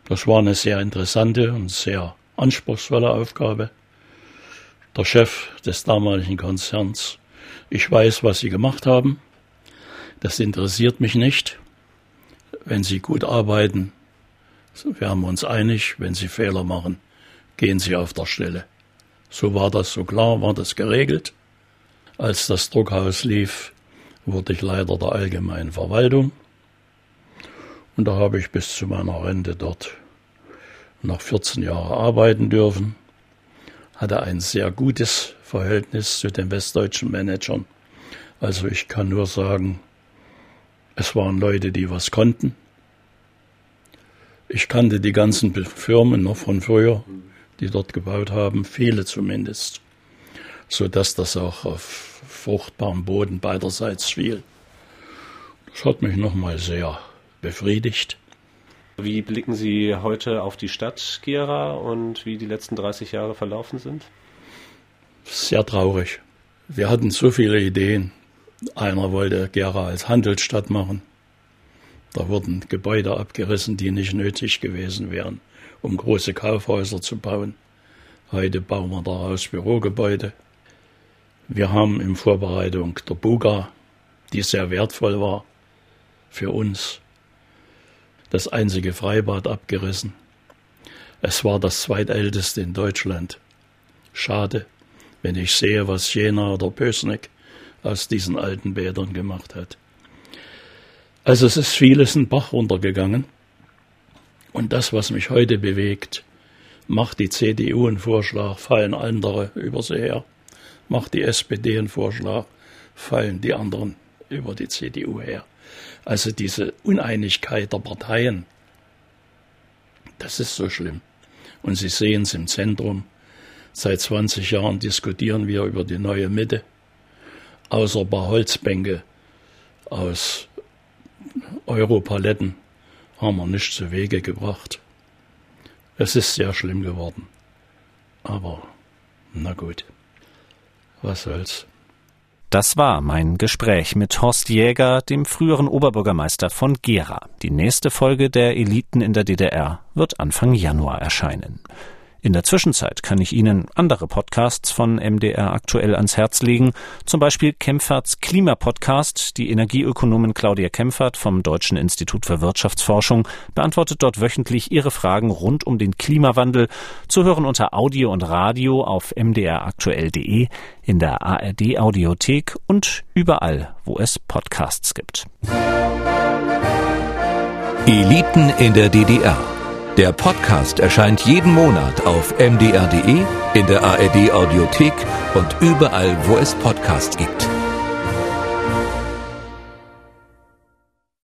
Das war eine sehr interessante und sehr anspruchsvolle Aufgabe. Der Chef des damaligen Konzerns, ich weiß, was Sie gemacht haben. Das interessiert mich nicht. Wenn Sie gut arbeiten, wir uns einig. Wenn Sie Fehler machen, gehen Sie auf der Stelle. So war das, so klar war das geregelt. Als das Druckhaus lief, wurde ich Leiter der allgemeinen Verwaltung. Und da habe ich bis zu meiner Rente dort noch 14 Jahre arbeiten dürfen, hatte ein sehr gutes Verhältnis zu den westdeutschen Managern. Also ich kann nur sagen, es waren Leute, die was konnten. Ich kannte die ganzen Firmen noch von früher, die dort gebaut haben, viele zumindest, so dass das auch auf fruchtbarem Boden beiderseits fiel. Das hat mich nochmal sehr befriedigt. Wie blicken Sie heute auf die Stadt Gera und wie die letzten 30 Jahre verlaufen sind? Sehr traurig. Wir hatten so viele Ideen. Einer wollte Gera als Handelsstadt machen. Da wurden Gebäude abgerissen, die nicht nötig gewesen wären, um große Kaufhäuser zu bauen. Heute bauen wir daraus Bürogebäude. Wir haben in Vorbereitung der Buga, die sehr wertvoll war für uns, das einzige Freibad abgerissen. Es war das zweitälteste in Deutschland. Schade, wenn ich sehe, was Jena oder Pösneck aus diesen alten Bädern gemacht hat. Also es ist vieles in Bach runtergegangen. Und das, was mich heute bewegt, macht die CDU einen Vorschlag, fallen andere über sie her. Macht die SPD einen Vorschlag, fallen die anderen über die CDU her. Also diese Uneinigkeit der Parteien, das ist so schlimm. Und Sie sehen es im Zentrum. Seit 20 Jahren diskutieren wir über die neue Mitte. Außer ein paar Holzbänke aus Europaletten haben wir nicht zu Wege gebracht. Es ist sehr schlimm geworden. Aber na gut, was soll's. Das war mein Gespräch mit Horst Jäger, dem früheren Oberbürgermeister von Gera. Die nächste Folge der Eliten in der DDR wird Anfang Januar erscheinen. In der Zwischenzeit kann ich Ihnen andere Podcasts von MDR aktuell ans Herz legen, zum Beispiel Kempferts Klimapodcast. Die Energieökonomin Claudia Kempfert vom Deutschen Institut für Wirtschaftsforschung beantwortet dort wöchentlich Ihre Fragen rund um den Klimawandel, zu hören unter Audio und Radio auf mdraktuell.de, in der ARD Audiothek und überall, wo es Podcasts gibt. Eliten in der DDR der Podcast erscheint jeden Monat auf mdr.de, in der ARD Audiothek und überall, wo es Podcasts gibt.